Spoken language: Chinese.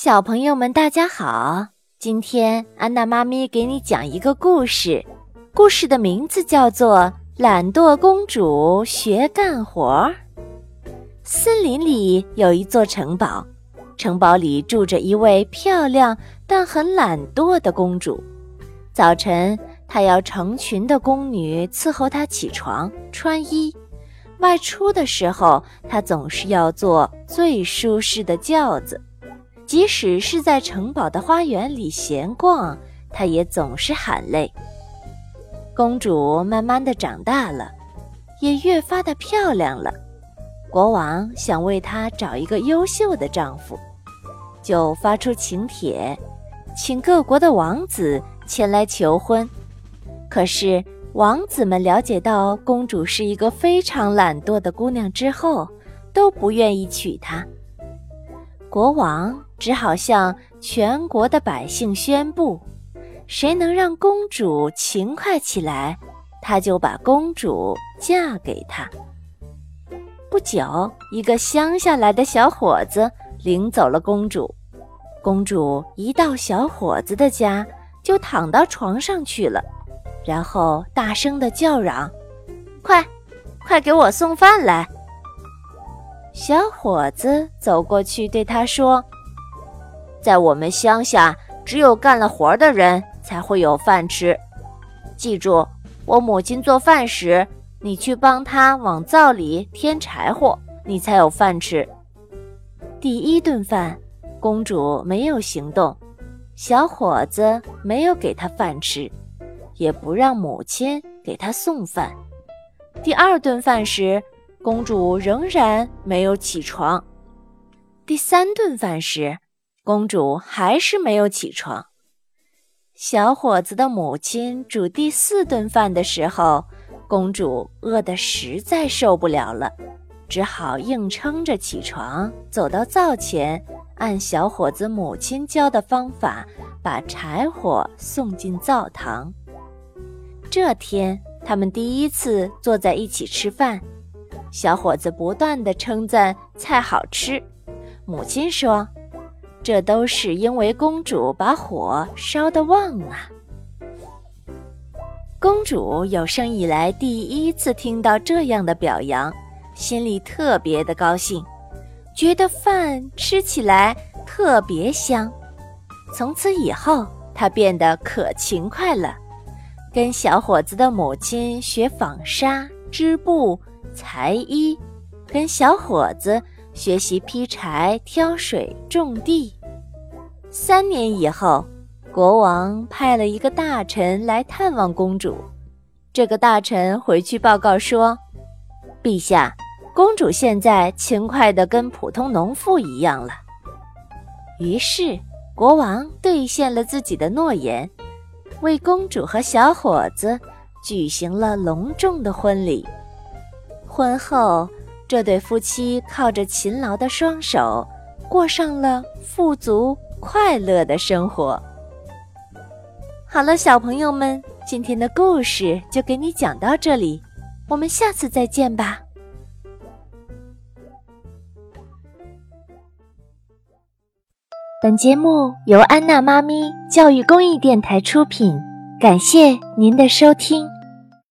小朋友们，大家好！今天安娜妈咪给你讲一个故事，故事的名字叫做《懒惰公主学干活》。森林里有一座城堡，城堡里住着一位漂亮但很懒惰的公主。早晨，她要成群的宫女伺候她起床、穿衣；外出的时候，她总是要坐最舒适的轿子。即使是在城堡的花园里闲逛，她也总是喊累。公主慢慢的长大了，也越发的漂亮了。国王想为她找一个优秀的丈夫，就发出请帖，请各国的王子前来求婚。可是王子们了解到公主是一个非常懒惰的姑娘之后，都不愿意娶她。国王只好向全国的百姓宣布：谁能让公主勤快起来，他就把公主嫁给他。不久，一个乡下来的小伙子领走了公主。公主一到小伙子的家，就躺到床上去了，然后大声地叫嚷：“快，快给我送饭来！”小伙子走过去对他说：“在我们乡下，只有干了活的人才会有饭吃。记住，我母亲做饭时，你去帮她往灶里添柴火，你才有饭吃。”第一顿饭，公主没有行动，小伙子没有给她饭吃，也不让母亲给她送饭。第二顿饭时，公主仍然没有起床。第三顿饭时，公主还是没有起床。小伙子的母亲煮第四顿饭的时候，公主饿得实在受不了了，只好硬撑着起床，走到灶前，按小伙子母亲教的方法，把柴火送进灶堂。这天，他们第一次坐在一起吃饭。小伙子不断地称赞菜好吃，母亲说：“这都是因为公主把火烧得旺啊。”公主有生以来第一次听到这样的表扬，心里特别的高兴，觉得饭吃起来特别香。从此以后，她变得可勤快了，跟小伙子的母亲学纺纱、织布。裁衣，跟小伙子学习劈柴、挑水、种地。三年以后，国王派了一个大臣来探望公主。这个大臣回去报告说：“陛下，公主现在勤快的跟普通农妇一样了。”于是，国王兑现了自己的诺言，为公主和小伙子举行了隆重的婚礼。婚后，这对夫妻靠着勤劳的双手，过上了富足快乐的生活。好了，小朋友们，今天的故事就给你讲到这里，我们下次再见吧。本节目由安娜妈咪教育公益电台出品，感谢您的收听。